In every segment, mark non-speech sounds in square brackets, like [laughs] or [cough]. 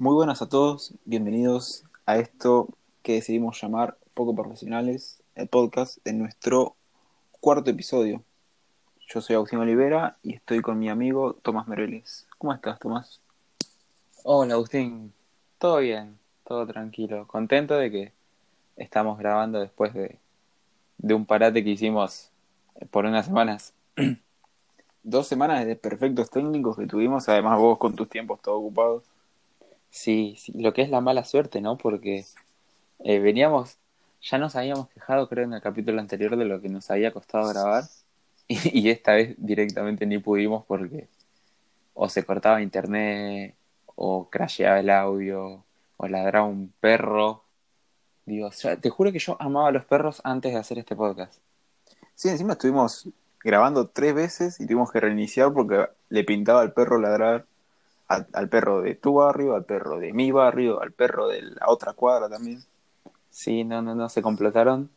Muy buenas a todos, bienvenidos a esto que decidimos llamar Poco Profesionales, el podcast de nuestro cuarto episodio. Yo soy Agustín Olivera y estoy con mi amigo Tomás Mereles. ¿Cómo estás, Tomás? Hola, Agustín. Todo bien, todo tranquilo. Contento de que estamos grabando después de, de un parate que hicimos por unas semanas. [clears throat] Dos semanas de perfectos técnicos que tuvimos, además vos con tus tiempos todo ocupados. Sí, sí, lo que es la mala suerte, ¿no? Porque eh, veníamos, ya nos habíamos quejado, creo, en el capítulo anterior de lo que nos había costado grabar. [laughs] Y, esta vez directamente ni pudimos porque o se cortaba internet, o crasheaba el audio, o ladraba un perro. Dios, te juro que yo amaba a los perros antes de hacer este podcast. Sí, encima estuvimos grabando tres veces y tuvimos que reiniciar porque le pintaba al perro ladrar, al, perro de tu barrio, al perro de mi barrio, al perro de la otra cuadra también. Sí, no, no, no, se complotaron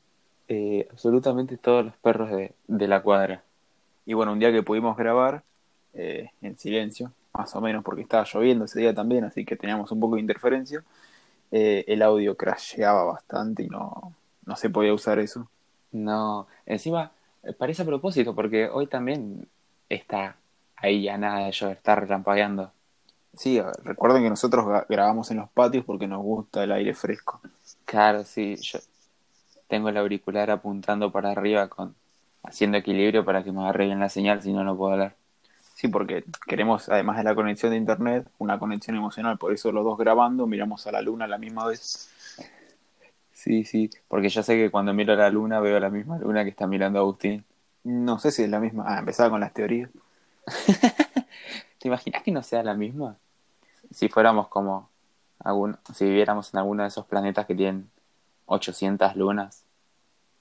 eh, absolutamente todos los perros de, de la cuadra. Y bueno, un día que pudimos grabar eh, en silencio, más o menos porque estaba lloviendo ese día también, así que teníamos un poco de interferencia, eh, el audio crasheaba bastante y no, no se podía usar eso. No, encima parece a propósito porque hoy también está ahí ya nada de llover, está relampagueando. Sí, a ver, recuerden que nosotros gra- grabamos en los patios porque nos gusta el aire fresco. Claro, sí, yo tengo el auricular apuntando para arriba con haciendo equilibrio para que me agarre bien la señal, si no no puedo hablar. Sí, porque queremos, además de la conexión de internet, una conexión emocional. Por eso los dos grabando miramos a la luna a la misma vez. Sí, sí, porque yo sé que cuando miro la luna veo la misma luna que está mirando Agustín. No sé si es la misma. Ah, empezaba con las teorías. [laughs] ¿Te imaginas que no sea la misma? Si fuéramos como algún, si viviéramos en alguno de esos planetas que tienen 800 lunas,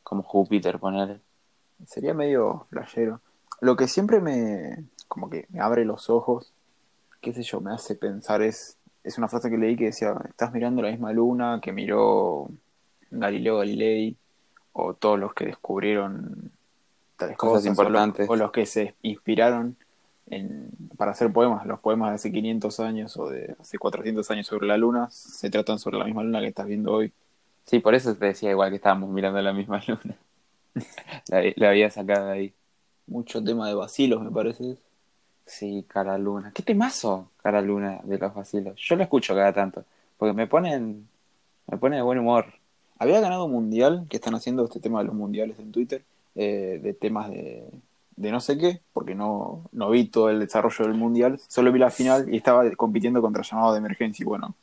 como Júpiter, poner. Sería medio flashero. Lo que siempre me, como que me abre los ojos, qué sé yo, me hace pensar es, es una frase que leí que decía, estás mirando la misma luna que miró Galileo Galilei o todos los que descubrieron tales Cosas cosas, importantes. O, los, que se inspiraron en, para hacer poemas. Los poemas de hace 500 años o de hace 400 años sobre la luna se tratan sobre la misma luna que estás viendo hoy. Sí, por eso te decía igual que estábamos mirando la misma [laughs] luna. la, la había sacado de ahí. Mucho tema de vacilos, me parece. Sí, Cara Luna. ¿Qué temazo, Cara Luna, de los vacilos? Yo lo escucho cada tanto, porque me ponen, me pone de buen humor. Había ganado un mundial, que están haciendo este tema de los mundiales en Twitter, eh, de temas de, de no sé qué, porque no, no vi todo el desarrollo del mundial, solo vi la final y estaba compitiendo contra llamado de emergencia y bueno,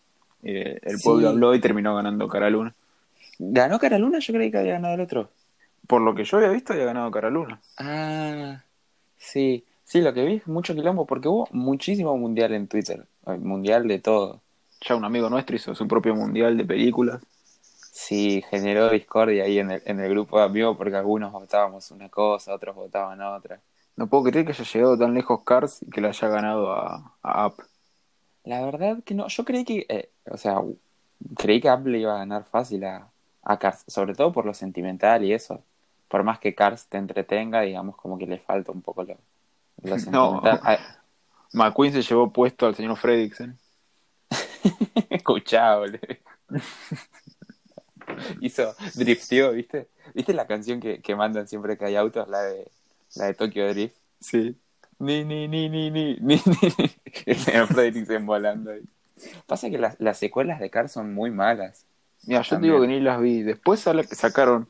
eh, el Sí. pueblo habló y terminó ganando Cara Luna. ¿Ganó Cara Luna? Yo creí que había ganado el otro. Por lo que yo había visto, había ganado Cara Luna. Ah, sí. Sí, lo que vi es mucho quilombo, porque hubo muchísimo mundial en Twitter. Mundial de todo. Ya un amigo nuestro hizo su propio mundial de películas. Sí, generó discordia ahí en el, en el grupo de amigos, porque algunos votábamos una cosa, otros votaban otra. No puedo creer que haya llegado tan lejos Cars y que le haya ganado a, a App. La verdad que no, yo creí que, eh, o sea, creí que Apple iba a ganar fácil a, a Cars, sobre todo por lo sentimental y eso. Por más que Cars te entretenga, digamos, como que le falta un poco lo, lo [laughs] No. sentimental. Ah, McQueen se llevó puesto al señor Fredricksen. [laughs] escuchable. [laughs] [laughs] Hizo, drifteó, ¿viste? ¿Viste la canción que, que mandan siempre que hay autos? La de, la de Tokyo Drift. Sí. Ni, ni, ni, ni, ni, ni, ni. [laughs] El señor Fredricksen volando ahí. Pasa que las, las secuelas de Cars son muy malas. Mira, yo te También. digo que ni las vi. Después sale- sacaron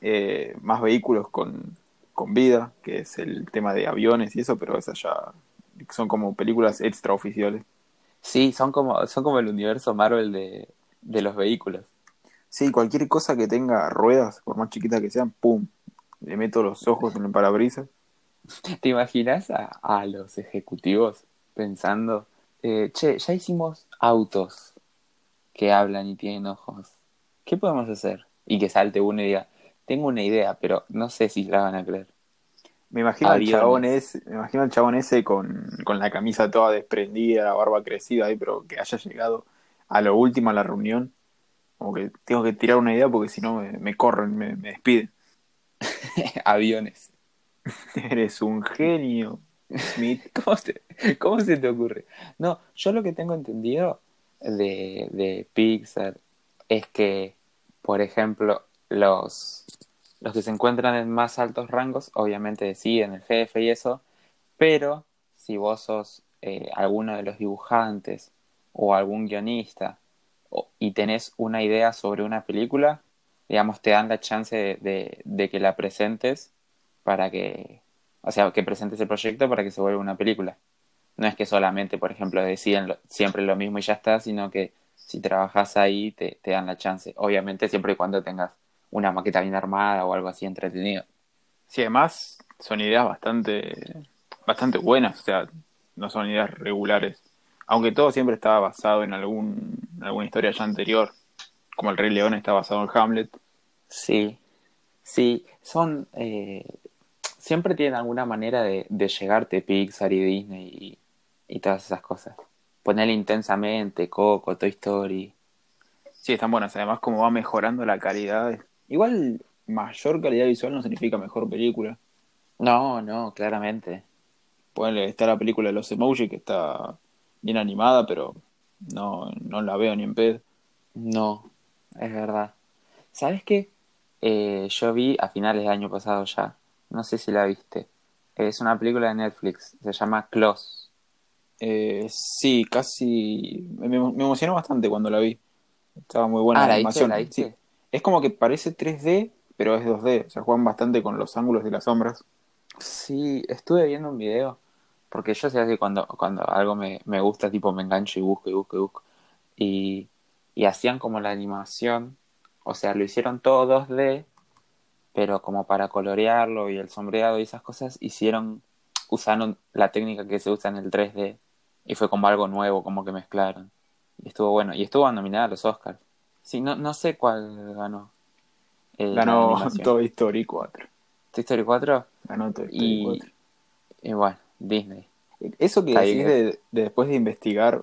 eh, más vehículos con, con vida, que es el tema de aviones y eso, pero esas ya son como películas extraoficiales. Sí, son como, son como el universo Marvel de, de los vehículos. Sí, cualquier cosa que tenga ruedas, por más chiquitas que sean, ¡pum! Le meto los ojos en el parabrisas. [laughs] ¿Te imaginas a, a los ejecutivos pensando, eh, che, ya hicimos autos que hablan y tienen ojos? ¿Qué podemos hacer? Y que salte uno y diga, tengo una idea, pero no sé si la van a creer. Me imagino al chabón ese, me imagino al chabón ese con, con la camisa toda desprendida, la barba crecida ahí, pero que haya llegado a lo último a la reunión. Como que tengo que tirar una idea porque si no me, me corren, me, me despiden. [laughs] Aviones. Eres un genio, Smith. [laughs] ¿Cómo se, ¿Cómo se te ocurre? No, yo lo que tengo entendido de, de Pixar es que, por ejemplo, los, los que se encuentran en más altos rangos, obviamente deciden el jefe y eso, pero si vos sos eh, alguno de los dibujantes o algún guionista y tenés una idea sobre una película, digamos, te dan la chance de, que la presentes para que, o sea, que presentes el proyecto para que se vuelva una película. No es que solamente, por ejemplo, deciden siempre lo mismo y ya está, sino que si trabajas ahí te, te dan la chance. Obviamente siempre y cuando tengas una maqueta bien armada o algo así entretenido. Sí, además son ideas bastante, bastante buenas, o sea, no son ideas regulares. Aunque todo siempre estaba basado en algún, alguna historia ya anterior, como el Rey León está basado en Hamlet. Sí, sí, son... Eh, siempre tienen alguna manera de, de llegarte Pixar y Disney y, y todas esas cosas. Ponerle intensamente, Coco, Toy Story. Sí, están buenas. Además, como va mejorando la calidad. Igual, mayor calidad visual no significa mejor película. No, no, claramente. Ponele, está la película de los emoji que está bien animada, pero no, no la veo ni en pedo. No, es verdad. ¿Sabes qué? Eh, yo vi a finales del año pasado ya. No sé si la viste. Es una película de Netflix. Se llama Close. Eh, sí, casi. Me, me, emocionó bastante cuando la vi. Estaba muy buena ah, la, ¿la animación. Viste, ¿la viste? Sí. Es como que parece 3D, pero es 2D. O sea, juegan bastante con los ángulos de las sombras. Sí, estuve viendo un video. Porque yo sé que cuando, cuando algo me, me gusta, tipo me engancho y busco y busco y busco. Y, y hacían como la animación. O sea, lo hicieron todo 2D, pero como para colorearlo y el sombreado y esas cosas, hicieron, usaron la técnica que se usa en el 3D y fue como algo nuevo, como que mezclaron. Y estuvo bueno. Y estuvo nominada a los Oscars. Sí, no, no sé cuál ganó. Eh, ganó Toy Story 4. ¿Toy Story 4? Ganó Toy Story y, 4. Y bueno, Disney. Eso que decís de, de, después de investigar,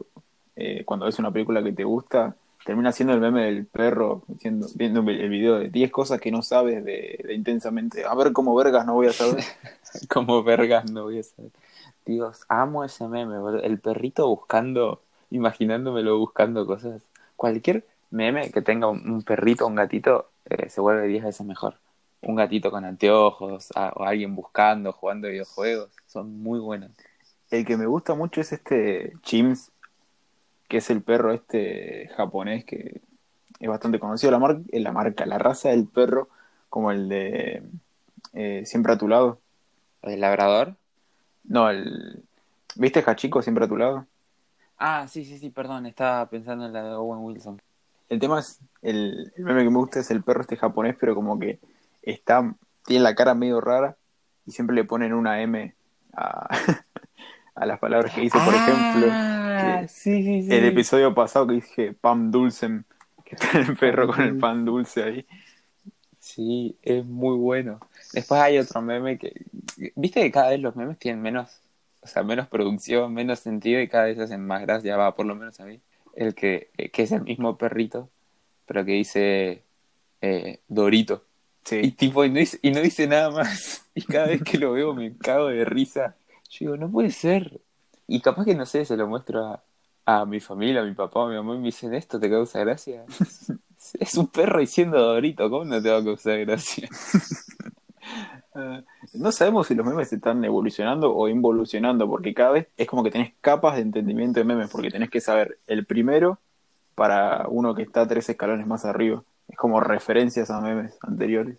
eh, cuando ves una película que te gusta, termina siendo el meme del perro diciendo, viendo el video de 10 cosas que no sabes de, de, intensamente. A ver cómo vergas no voy a saber. [laughs] como vergas no voy a saber. Dios, amo ese meme, bro. el perrito buscando, imaginándomelo buscando cosas. Cualquier meme que tenga un, un perrito o un gatito eh, se vuelve 10 veces mejor. Un gatito con anteojos, a, o alguien buscando, jugando videojuegos, son muy buenos. El que me gusta mucho es este Chims, que es el perro este japonés que es bastante conocido. La, mar la marca, la raza del perro, como el de eh, Siempre a tu lado. ¿El labrador? No, el. ¿Viste Hachiko siempre a tu lado? Ah, sí, sí, sí, perdón, estaba pensando en la de Owen Wilson. El tema es, el, el meme que me gusta es el perro este japonés, pero como que está, tiene la cara medio rara y siempre le ponen una M a, [laughs] a las palabras que dice, por ah, ejemplo, que sí, sí, sí. el episodio pasado que dije Pam Dulcem, que está el perro con el pan dulce ahí. Sí, es muy bueno. Después hay otro meme que, viste que cada vez los memes tienen menos, o sea, menos producción, menos sentido y cada vez hacen más gracia, va, por lo menos a mí. El que, que es el mismo perrito, pero que dice eh, Dorito. Sí. Y tipo, y no, dice, y no dice nada más. [laughs] Y cada vez que lo veo me cago de risa. Yo digo, no puede ser. Y capaz que no sé, se lo muestro a, a mi familia, a mi papá, a mi mamá, y me dicen, ¿esto te causa gracia? [laughs] es un perro diciendo Dorito, ¿cómo no te va a causar gracia? Uh, [laughs] no sabemos si los memes están evolucionando o involucionando, porque cada vez es como que tenés capas de entendimiento de memes, porque tenés que saber el primero para uno que está tres escalones más arriba. Es como referencias a memes anteriores.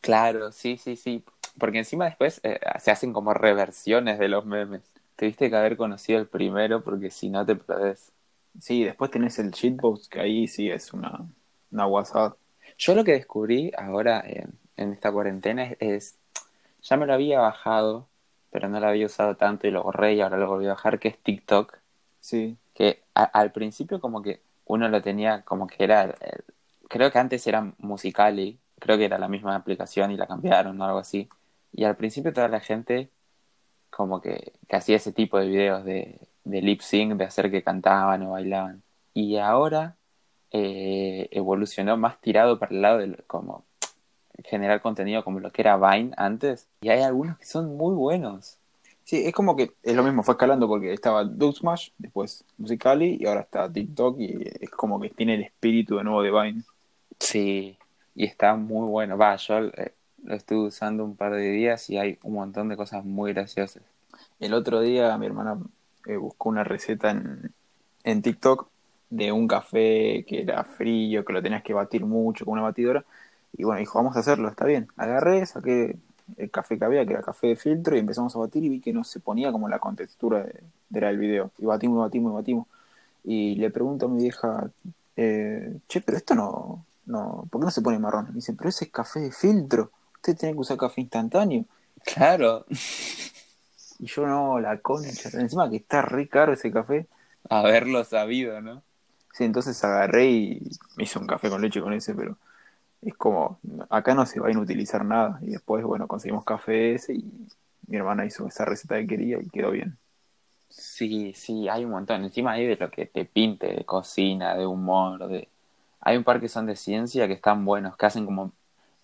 Claro, sí, sí, sí. Porque encima después eh, se hacen como reversiones de los memes. Tuviste que haber conocido el primero porque si no te perdés. Sí, después tenés el shitpost, que ahí sí es una, una WhatsApp. Yo lo que descubrí ahora en, en esta cuarentena es, es, ya me lo había bajado, pero no lo había usado tanto y lo borré y ahora lo volví a bajar, que es TikTok. Sí. Que a, al principio como que uno lo tenía como que era, el, creo que antes era Musicali, creo que era la misma aplicación y la cambiaron o algo así. Y al principio toda la gente como que, que hacía ese tipo de videos de, de lip sync, de hacer que cantaban o bailaban. Y ahora eh, evolucionó más tirado para el lado de como generar contenido como lo que era Vine antes. Y hay algunos que son muy buenos. Sí, es como que es lo mismo, fue escalando porque estaba Smash, después Musicali y ahora está TikTok y es como que tiene el espíritu de nuevo de Vine. Sí, y está muy bueno. Va, yo eh, lo estuve usando un par de días y hay un montón de cosas muy graciosas. El otro día mi hermana eh, buscó una receta en, en TikTok de un café que era frío, que lo tenías que batir mucho con una batidora. Y bueno, dijo, vamos a hacerlo, está bien. Agarré, saqué el café que había, que era café de filtro, y empezamos a batir y vi que no se ponía como la contextura de, de era el video. Y batimos, batimos, batimos. Y le pregunto a mi vieja, eh, che, pero esto no, no, ¿por qué no se pone marrón? Me dice, pero ese es café de filtro. Usted tiene que usar café instantáneo. Claro. Y yo no, la concha. Encima que está re caro ese café. Haberlo sabido, ¿no? Sí, entonces agarré y me hice un café con leche con ese, pero es como, acá no se va a inutilizar nada. Y después, bueno, conseguimos café ese y mi hermana hizo esa receta que quería y quedó bien. Sí, sí, hay un montón. Encima hay de lo que te pinte, de cocina, de humor, de... Hay un par que son de ciencia que están buenos, que hacen como...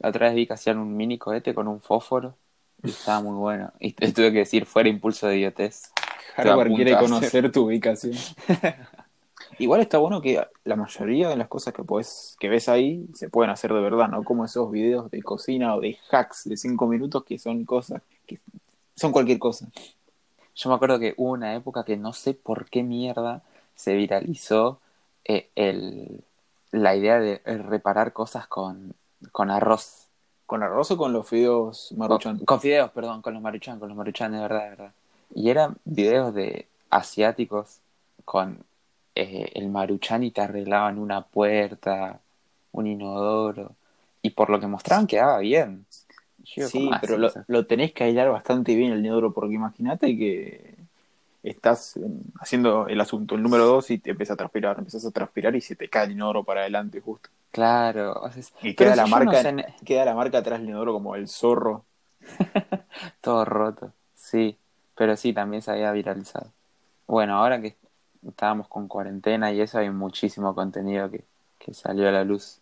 La otra vez vi que hacían un mini cohete con un fósforo y estaba muy bueno. Y te tuve que decir, fuera impulso de idiotez. Hardware Te quiere conocer tu ubicación. [laughs] Igual está bueno que la mayoría de las cosas que puedes, que ves ahí se pueden hacer de verdad, ¿no? Como esos videos de cocina o de hacks de 5 minutos que son cosas que son cualquier cosa. Yo me acuerdo que hubo una época que no sé por qué mierda se viralizó eh, el, la idea de eh, reparar cosas con, con arroz. ¿Con arroz o con los fideos maruchan? Con, con fideos, perdón, con los maruchan, con los maruchan, de verdad, de verdad. Y eran videos de asiáticos con eh, el maruchan y te arreglaban una puerta, un inodoro. Y por lo que mostraban quedaba bien. Yo Sí, ¿cómo pero lo, lo tenés que aislar bastante bien el inodoro, porque imagínate que estás eh, haciendo el asunto, el número 2, y te empieza a transpirar, empiezas a transpirar y se te cae el inodoro para adelante justo. Claro. o sea, es- Y queda la si yo no marca, sé queda la marca atrás del inodoro como el zorro. [laughs] Todo roto, sí, pero sí, también se había viralizado. Bueno, ahora que estábamos con cuarentena y eso, hay muchísimo contenido que, que salió a la luz.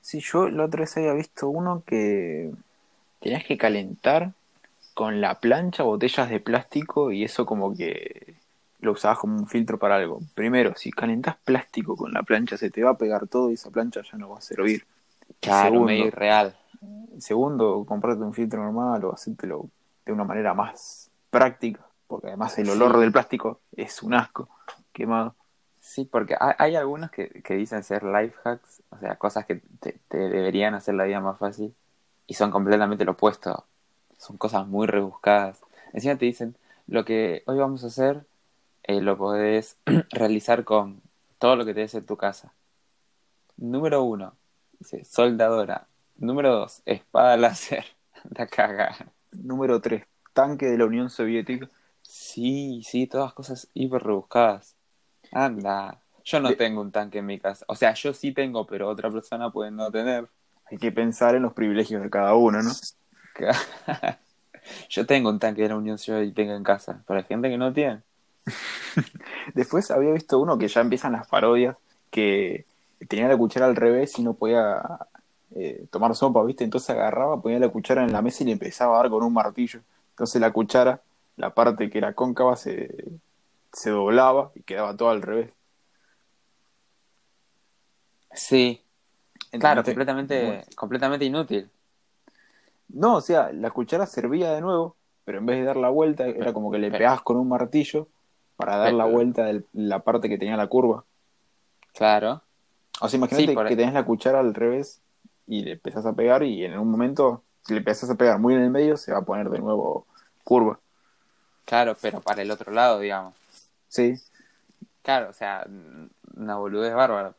Sí, yo la otra vez había visto uno que tenías que calentar con la plancha botellas de plástico y eso como que lo usabas como un filtro para algo. Primero, si calentás plástico con la plancha se te va a pegar todo y esa plancha ya no va a servir. Claro, Segundo. medio irreal. Segundo, comprarte un filtro normal o hacértelo de una manera más práctica, porque además el olor Sí. del plástico es un asco quemado. Sí, porque hay, hay algunos que, que dicen ser life hacks, o sea, cosas que te, te deberían hacer la vida más fácil, y son completamente lo opuesto. Son cosas muy rebuscadas. Encima te dicen, lo que hoy vamos a hacer, eh, lo podés [clears throat] realizar con todo lo que tenés en tu casa. Número uno, dice, soldadora. Número dos, espada láser. [laughs] La caga. Número 3, tanque de la Unión Soviética. Sí, sí, todas cosas hiper rebuscadas. Anda. Yo no De- tengo un tanque en mi casa. O sea, yo sí tengo, pero otra persona puede no tener. Hay que pensar en los privilegios de cada uno, ¿no? [laughs] Yo tengo un tanque de la Unión Soviética en casa, hay gente que no tiene. [laughs] Después había visto uno que ya empiezan las parodias, que tenía la cuchara al revés y no podía eh, tomar sopa, ¿viste? Entonces agarraba, ponía la cuchara en la mesa y le empezaba a dar con un martillo. Entonces la cuchara, la parte que era cóncava, se, se doblaba y quedaba todo al revés. Sí, claro, completamente, completamente inútil. No, o sea, la cuchara servía de nuevo, pero en vez de dar la vuelta, era como que le pegabas con un martillo para dar la vuelta de la parte que tenía la curva. Claro. O sea, imagínate Sí, que tenés la cuchara al revés y le empezás a pegar y en un momento, si le empezás a pegar muy en el medio, se va a poner de nuevo curva. Claro, pero para el otro lado, digamos. Sí, Claro, o sea, una boludez bárbara.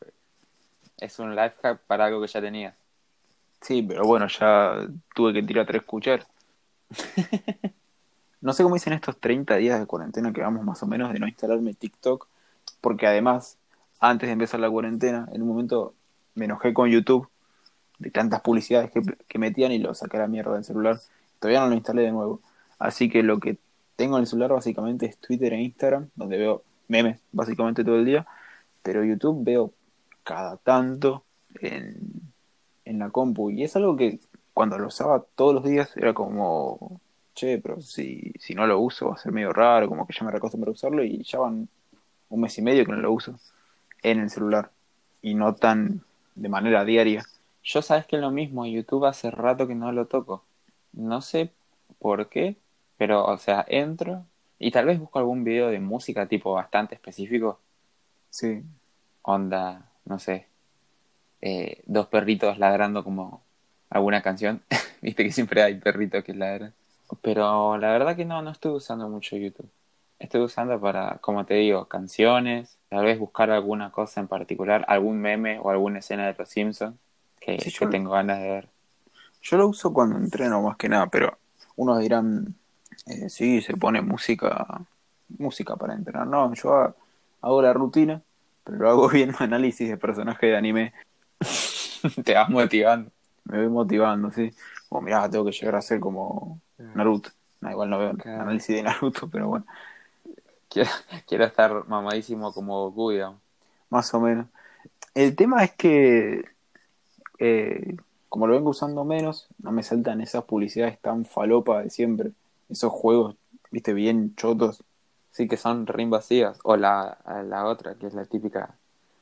Es un life hack para algo que ya tenías. Sí, pero bueno, ya tuve que tirar tres cucharas. [laughs] No sé cómo dicen estos 30 días de cuarentena que vamos más o menos de no instalarme TikTok, porque además, antes de empezar la cuarentena, en un momento me enojé con YouTube de tantas publicidades que, que metían y lo saqué a la mierda del celular. Todavía no lo instalé de nuevo. Así que lo que tengo en el celular básicamente es Twitter e Instagram, donde veo memes básicamente todo el día, pero YouTube veo cada tanto en, en la compu y es algo que cuando lo usaba todos los días era como, che, pero si, si no lo uso va a ser medio raro, como que ya me recostumbré a usarlo y ya van un mes y medio que no lo uso en el celular y no tan de manera diaria. Yo sabes que es lo mismo, YouTube hace rato que no lo toco. No sé por qué, pero o sea, entro y tal vez busco algún video de música tipo bastante específico. Sí. Onda, no sé, eh, dos perritos ladrando como alguna canción. [laughs] Viste que siempre hay perritos que ladran. Pero la verdad que no, no estoy usando mucho YouTube. Estoy usando para, como te digo, canciones, tal vez buscar alguna cosa en particular, algún meme o alguna escena de Los Simpsons que, Sí, que yo- tengo ganas de ver. Yo lo uso cuando entreno más que nada, pero unos dirán, eh, sí, se pone música, música para entrenar. No, yo ha- hago la rutina, pero lo hago [laughs] viendo análisis de personajes de anime. [laughs] te vas motivando. Me voy motivando, sí. Como, mirá, tengo que llegar a ser como Naruto. No, igual no veo Claro. análisis de Naruto, pero bueno, Quiero, [laughs] quiero estar mamadísimo como Goku, digamos. más o menos. El tema es que, eh, como lo vengo usando menos, no me saltan esas publicidades tan falopa de siempre. Esos juegos, viste, bien chotos. Sí, que son re invasivas. O la, la otra, que es la típica.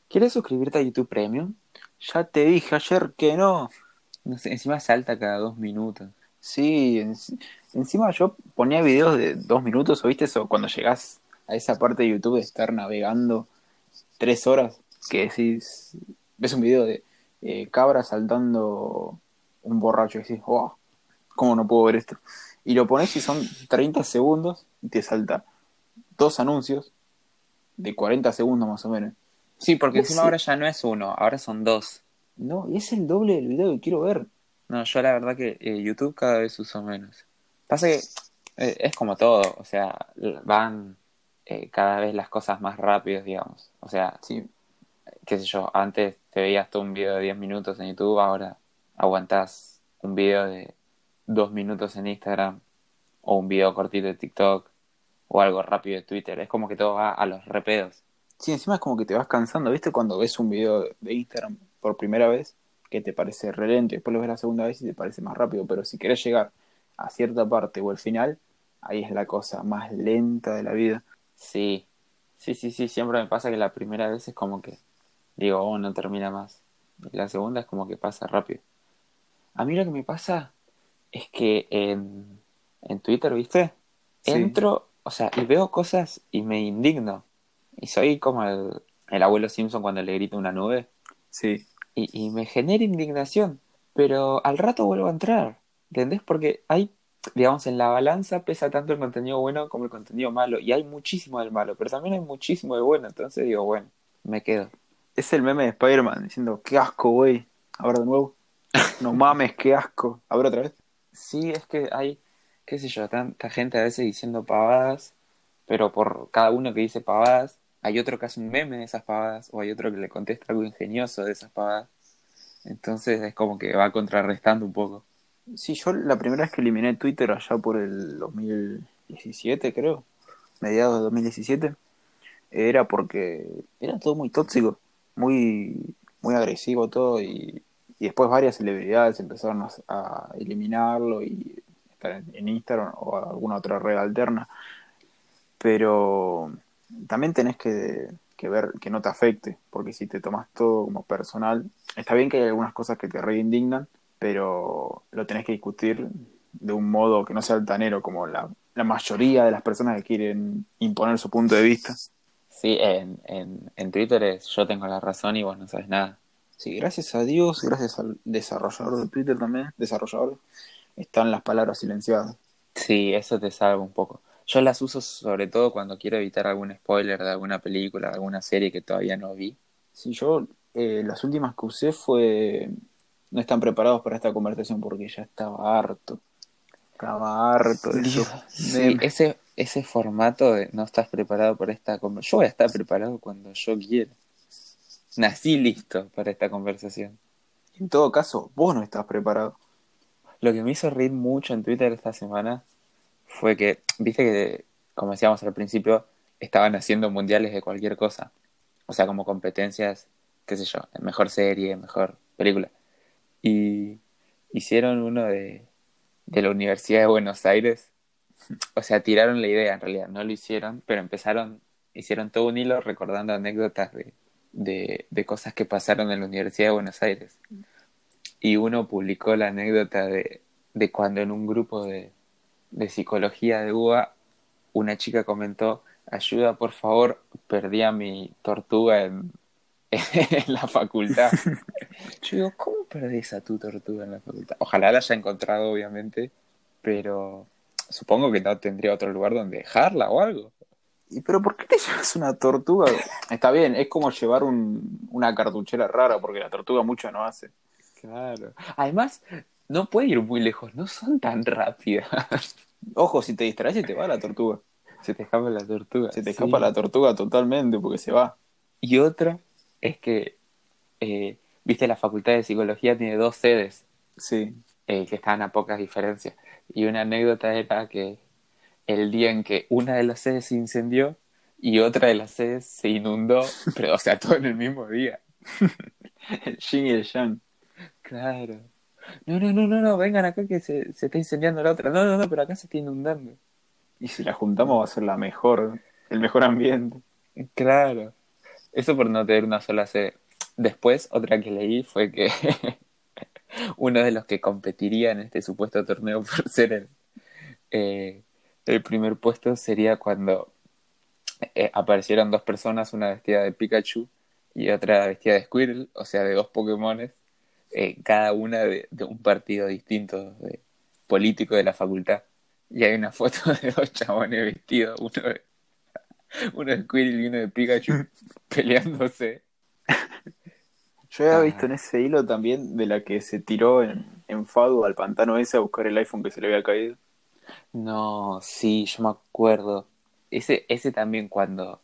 ¿Quieres suscribirte a YouTube Premium? Ya te dije ayer que no. No sé, encima salta cada dos minutos. Sí, en- encima yo ponía videos de dos minutos, ¿o viste eso? Cuando llegás a esa parte de YouTube de estar navegando tres horas, que decís, ves un video de eh, cabra saltando un borracho y decís, oh, ¿cómo no puedo ver esto? Y lo pones y son 30 segundos y te salta dos anuncios de 40 segundos más o menos. Sí, porque encima ahora ya no es uno, ahora son dos. No, y es el doble del video que quiero ver. No, yo la verdad que eh, YouTube cada vez uso menos. Pasa que eh, es como todo, o sea, l- van eh, cada vez las cosas más rápidas, digamos. O sea, Sí, qué sé yo, antes te veías tú un video de 10 minutos en YouTube, ahora aguantás un video de 2 minutos en Instagram, o un video cortito de TikTok, o algo rápido de Twitter. Es como que todo va a los repedos. Sí, encima es como que te vas cansando, ¿viste? Cuando ves un video de Instagram por primera vez, que te parece re lento, y después lo ves la segunda vez y te parece más rápido, pero si querés llegar a cierta parte o al final, ahí es la cosa más lenta de la vida. Sí, sí, sí, sí, siempre me pasa que la primera vez es como que digo, oh, no termina más. Y la segunda es como que pasa rápido. A mí lo que me pasa es que en, en Twitter, ¿viste? Sí. Entro, o sea, y veo cosas y me indigno. Y soy como el, el abuelo Simpson cuando le grita una nube. Sí, Y, y me genera indignación. Pero al rato vuelvo a entrar. ¿Entendés? Porque hay, digamos, en la balanza pesa tanto el contenido bueno como el contenido malo. Y hay muchísimo del malo, pero también hay muchísimo del bueno. Entonces digo, bueno, me quedo. es el meme de Spider-Man diciendo, qué asco, güey. Ahora de nuevo. No mames, qué asco. A ver otra vez. Sí, es que hay, qué sé yo, tanta gente a veces diciendo pavadas, pero por cada uno que dice pavadas, hay otro que hace un meme de esas pavadas, o hay otro que le contesta algo ingenioso de esas pavadas. Entonces es como que va contrarrestando un poco. Sí, yo la primera vez que eliminé Twitter allá por el 2017, creo, mediados de 2017, era porque era todo muy tóxico, muy, muy agresivo todo y, después varias celebridades empezaron a, a eliminarlo y estar en, en Instagram o alguna otra red alterna. Pero también tenés que, que ver que no te afecte, porque si te tomas todo como personal, está bien que hay algunas cosas que te reindignan, pero lo tenés que discutir de un modo que no sea altanero, como la, la mayoría de las personas que quieren imponer su punto de vista. Sí, en, en, en Twitter es yo tengo la razón y vos no sabes nada. Sí, gracias a Dios, gracias al desarrollador de Twitter también, desarrollador, están las palabras silenciadas. Sí, eso te salva un poco. Yo las uso sobre todo cuando quiero evitar algún spoiler de alguna película, de alguna serie que todavía no vi. Sí, yo eh, las últimas que usé fue no están preparados para esta conversación porque ya estaba harto. Estaba harto de. Sí, ese, ese formato de no estás preparado para esta conversación. Yo voy a estar preparado cuando yo quiera. Nací listo para esta conversación. En todo caso, vos no estás preparado. Lo que me hizo reír mucho en Twitter esta semana fue que, viste que, como decíamos al principio, estaban haciendo mundiales de cualquier cosa. O sea, como competencias, qué sé yo, mejor serie, mejor película. Y hicieron uno de, de la Universidad de Buenos Aires, o sea, tiraron la idea en realidad, no lo hicieron, pero empezaron, hicieron todo un hilo recordando anécdotas de, de, cosas que pasaron en la Universidad de Buenos Aires. Y uno publicó la anécdota de, de cuando en un grupo de, de psicología de UBA una chica comentó, ayuda por favor, perdí a mi tortuga en, [laughs] en la facultad. [laughs] Yo digo, ¿cómo perdés a tu tortuga en la facultad? Ojalá la haya encontrado, obviamente, pero supongo que no tendría otro lugar donde dejarla o algo. ¿Y pero por qué te llevas una tortuga? Está bien, es como llevar un, una cartuchera rara, porque la tortuga mucho no hace. Claro. Además, no puede ir muy lejos, no son tan rápidas. Ojo, si te distraes se te va la tortuga. Se te escapa la tortuga. Se te sí. escapa la tortuga totalmente porque se va. Y otra es que, eh, viste, la Facultad de Psicología tiene dos sedes Sí. eh, que estaban a pocas diferencias. Y una anécdota era que el día en que una de las sedes se incendió y otra de las sedes se inundó, pero o sea, [laughs] todo en el mismo día. [laughs] El yin y el yang. Claro. No, no, no, no, no, vengan acá que se, se está incendiando la otra. No, no, no, pero acá se está inundando. Y si la juntamos va a ser la mejor, el mejor ambiente. Claro. Eso por no tener una sola sede. Después, otra que leí fue que [laughs] uno de los que competiría en este supuesto torneo por ser el, eh, el primer puesto sería cuando eh, aparecieron dos personas, una vestida de Pikachu y otra vestida de Squirtle, o sea, de dos Pokémones, eh, cada una de, de un partido distinto de político de la facultad. Y hay una foto [laughs] de dos chabones vestidos, uno de, uno de Squirtle y uno de Pikachu, [laughs] peleándose. Yo había Ah. visto en ese hilo también de la que se tiró en, en Fado al pantano ese a buscar el iPhone que se le había caído. No, sí, yo me acuerdo. Ese, ese también cuando,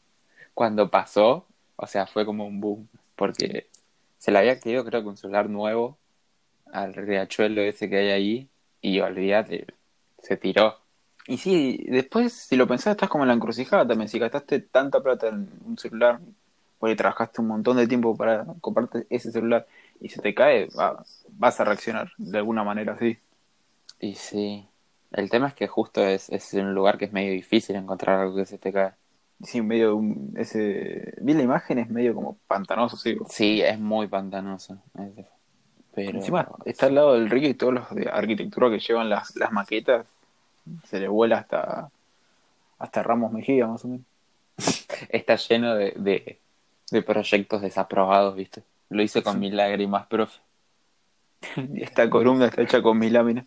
cuando pasó, o sea, fue como un boom, porque se le había caído creo que un celular nuevo al riachuelo ese que hay ahí, y olvídate, se tiró. Y sí, después, si lo pensás, estás como en la encrucijada también. Si gastaste tanta plata en un celular, porque trabajaste un montón de tiempo para comprarte ese celular y se te cae, va- vas a reaccionar de alguna manera así. Y sí, el tema es que justo es, es un lugar que es medio difícil encontrar algo que se te cae. Sí, medio de un, ese. Vi la imagen, es medio como pantanoso, sí. Sí, es muy pantanoso. Pero Encima está al lado del río y todos los de arquitectura que llevan las, las maquetas se le vuela hasta hasta Ramos Mejía, más o menos. [laughs] está lleno de, de, de proyectos desaprobados, ¿viste? Lo hice con Sí. mil lágrimas, profe. Esta columna está hecha con mis láminas,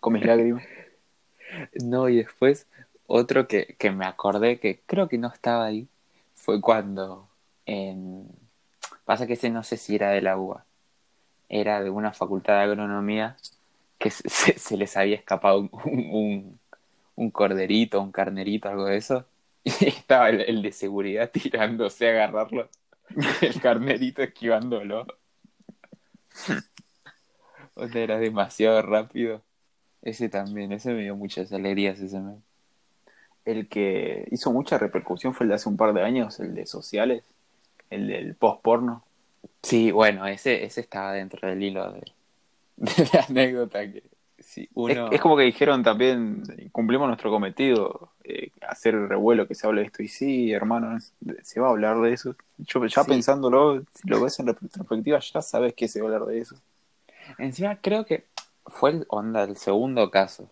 con mis lágrimas. [laughs] No, y después otro que, que me acordé que creo que no estaba ahí fue cuando en... Pasa que ese no sé si era de la UBA, era de una facultad de agronomía que se, [laughs] les había escapado un, un, corderito, un carnerito, algo de eso. [laughs] Y estaba el, el de seguridad tirándose a agarrarlo, [laughs] el carnerito esquivándolo. O sea, era demasiado rápido. Ese también, ese me dio muchas alegrías, ese me... El que hizo mucha repercusión fue el de hace un par de años, el de sociales, el del post porno. Sí, bueno, ese, ese estaba dentro del hilo de, [laughs] de la anécdota que uno... Es, es como que dijeron también, cumplimos nuestro cometido, eh, hacer revuelo, que se hable de esto. Y sí, hermano, se va a hablar de eso. Yo ya Sí. pensándolo, si lo ves en retrospectiva, ya sabes que se va a hablar de eso. Encima creo que fue el, onda, el segundo caso.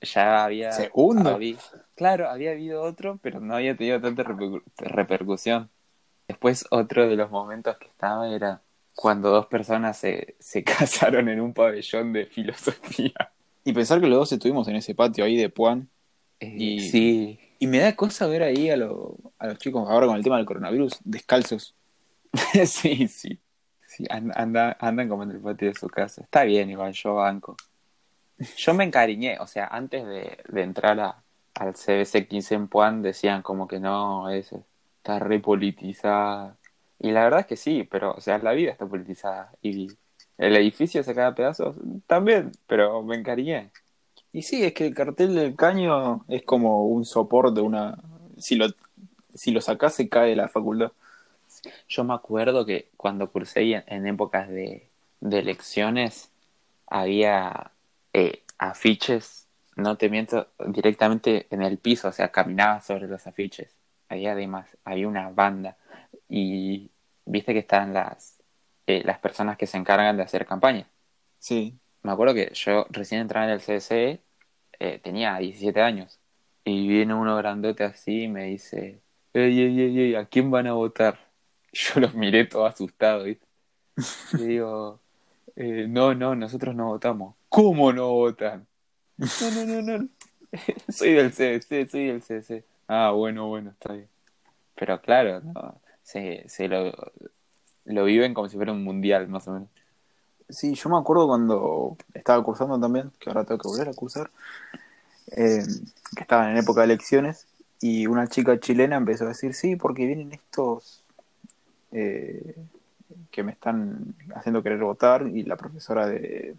Ya había... ¿Segundo? habí- claro, había habido otro, pero no había tenido tanta repercu- repercusión. Después otro de los momentos que estaba era cuando dos personas se, se [laughs] casaron en un pabellón de filosofía. Y pensar que los dos estuvimos en ese patio ahí de Puan. Eh, Y- Sí, Y me da cosa ver ahí a, lo- a los chicos ahora con el tema del coronavirus, descalzos. [laughs] sí, sí. Sí, an- anda, andan como en el patio de su casa. Está bien, igual, yo banco. Yo me encariñé, o sea, antes de, de entrar a, al CBC 15 en Puan decían como que no, es, está repolitizada. Y la verdad es que sí, pero, o sea, la vida está politizada. Y el edificio se cae a pedazos también, pero me encariñé. Y sí, es que el cartel del caño es como un soporte, una... Si lo, si lo sacás se cae la facultad. Yo me acuerdo que cuando cursé en épocas de, de elecciones había eh, afiches no te miento, directamente en el piso, o sea, caminaba sobre los afiches. Había además, había una banda y viste que están las, eh, las personas que se encargan de hacer campaña. Sí. Me acuerdo que yo recién entraba en el CDC, eh, tenía 17 años, y viene uno grandote así y me dice, ey, ey, ey, ey, ¿a quién van a votar? [laughs] Yo los miré todo asustado, ¿viste? Y digo, eh, no, no, nosotros no votamos. ¿Cómo no votan? No, no, no, no. [laughs] soy del CDC, soy del CDC. Ah, bueno, bueno, está bien. Pero claro, no, se, se lo, lo viven como si fuera un mundial, más o menos. Sí, yo me acuerdo cuando estaba cursando también, que ahora tengo que volver a cursar, eh, que estaban en época de elecciones, y una chica chilena empezó a decir, sí, porque vienen estos eh, que me están haciendo querer votar, y la profesora de,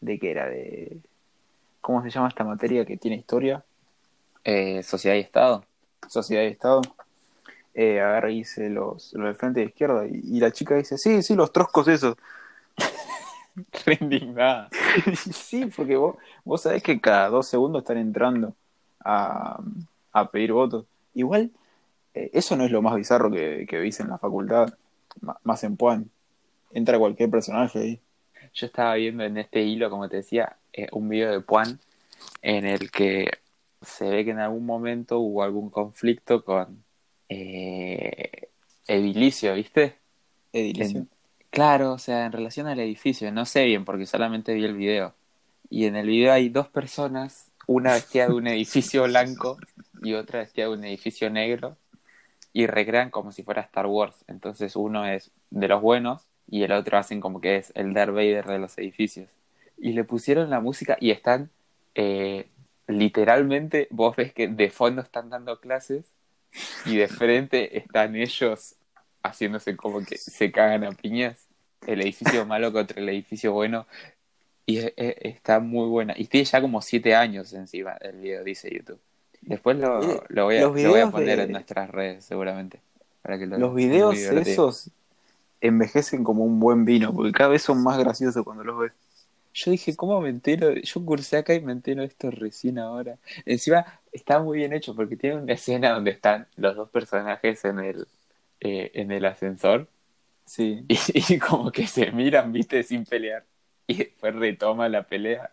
de qué era, de, ¿cómo se llama esta materia que tiene historia? Eh, Sociedad y Estado. Sociedad y Estado. Eh, agarra y dice los, los del frente de izquierda, y, y la chica dice, sí, sí, los troscos esos. [laughs] Re indignada. [laughs] sí, porque vos, vos sabés que cada dos segundos están entrando a, a pedir votos. Igual, eh, eso no es lo más bizarro que, que viste en la facultad, más en Puan. Entra cualquier personaje ahí. Yo estaba viendo en este hilo, como te decía, eh, un video de Puan en el que se ve que en algún momento hubo algún conflicto con eh, Edilicio, ¿viste? Edilicio. En- claro, o sea, en relación al edificio, no sé bien porque solamente vi el video. Y en el video hay dos personas, una vestida de un edificio blanco y otra vestida de un edificio negro, y recrean como si fuera Star Wars. Entonces uno es de los buenos y el otro hacen como que es el Darth Vader de los edificios. Y le pusieron la música y están eh, literalmente, vos ves que de fondo están dando clases y de frente están ellos haciéndose como que se cagan a piñas. El edificio malo contra el edificio bueno. Y está muy buena. Y tiene ya como siete años encima el video, dice YouTube. Después lo, Eh, lo voy, a, los lo voy a videos poner de- en nuestras redes, seguramente. Para que lo- Los videos esos envejecen como un buen vino, porque cada vez son más graciosos cuando los ves. Yo dije, ¿cómo me entero? Yo cursé acá y me entero esto recién ahora. Encima está muy bien hecho porque tiene una escena donde están los dos personajes en el, eh, en el ascensor Sí. y, [laughs] y como que se miran, viste, sin pelear. Y después retoma la pelea.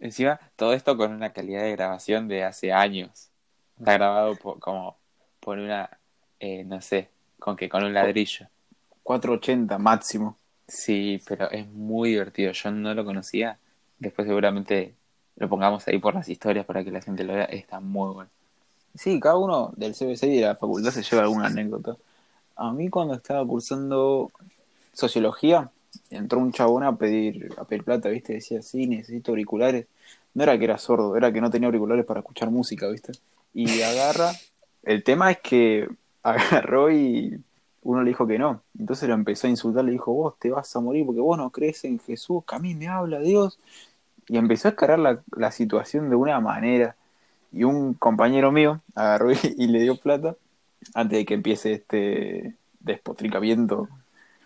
Encima, todo esto con una calidad de grabación de hace años. Está grabado por- como por una, eh, no sé, con que con un ladrillo. 480 máximo. Sí, pero es muy divertido. Yo no lo conocía. Después seguramente lo pongamos ahí por las historias para que la gente lo vea. Está muy bueno. Sí, cada uno del CBC y de la facultad se lleva alguna anécdota. A mí cuando estaba cursando sociología, entró un chabón a pedir, a pedir plata, ¿viste? Decía, sí, necesito auriculares. No era que era sordo, era que no tenía auriculares para escuchar música, ¿viste? Y agarra. El tema es que [laughs] agarró y uno le dijo que no. Entonces lo empezó a insultar, le dijo, vos te vas a morir porque vos no crees en Jesús, que a mí me habla Dios. Y empezó a escalar la, la situación de una manera. Y un compañero mío agarró y, y le dio plata antes de que empiece este despotricamiento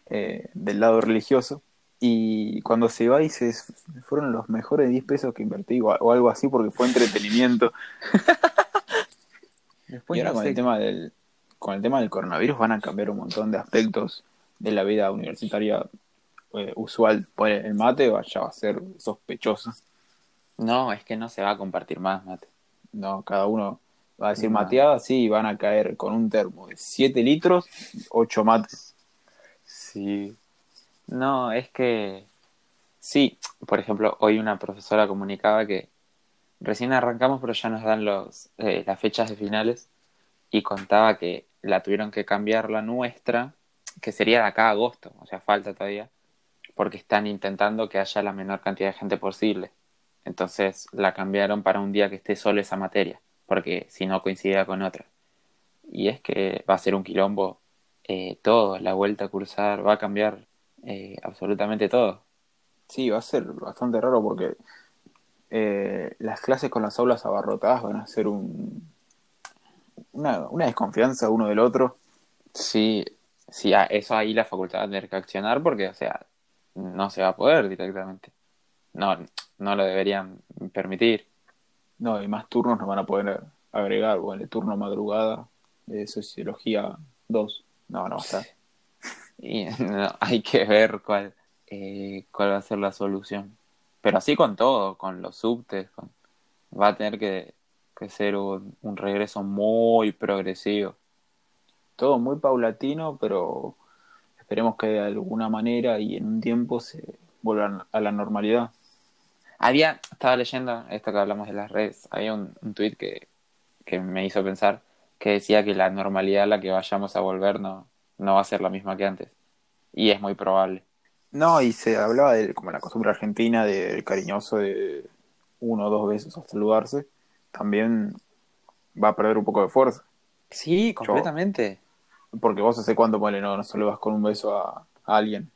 eh, del lado religioso. Y cuando se va dice, fueron los mejores 10 pesos que invertí o, o algo así porque fue entretenimiento. [laughs] Después y ahora no con el tema del con el tema del coronavirus van a cambiar un montón de aspectos de la vida universitaria eh, usual. Por el mate ya va a ser sospechoso. No, es que no se va a compartir más, mate. No, cada uno va a decir No. mateada, sí, y van a caer con un termo de 7 litros, 8 mates. Sí. No, es que sí, por ejemplo, hoy una profesora comunicaba que recién arrancamos, pero ya nos dan los eh, las fechas de finales y contaba que la tuvieron que cambiar la nuestra, que sería de acá a agosto, o sea, falta todavía, porque están intentando que haya la menor cantidad de gente posible. Entonces la cambiaron para un día que esté solo esa materia, porque si no coincidía con otra. Y es que va a ser un quilombo eh, todo, la vuelta a cursar, va a cambiar eh, absolutamente todo. Sí, va a ser bastante raro porque eh, las clases con las aulas abarrotadas van a ser un, una, una desconfianza uno del otro. Sí, sí, a eso ahí la facultad va a tener que accionar porque, o sea, no se va a poder directamente. No, no lo deberían permitir. No, y más turnos nos van a poder agregar. Bueno, el turno madrugada de Sociología 2. No, no va a estar. [laughs] Y no, hay que ver cuál, eh, cuál va a ser la solución. Pero así con todo, con los subtes, con... va a tener que, que ser un, regreso muy progresivo. Todo muy paulatino, pero esperemos que de alguna manera y en un tiempo se vuelvan a la normalidad. Había, estaba leyendo esto que hablamos de las redes, había un, un tweet que, que me hizo pensar que decía que la normalidad a la que vayamos a volver no, no va a ser la misma que antes. Y es muy probable. No, y se hablaba de como la costumbre argentina del cariñoso de uno o dos besos hasta saludarse. También va a perder un poco de fuerza. Sí, completamente. Porque vos hace cuánto, ponele, no, no saludas con un beso a, a alguien.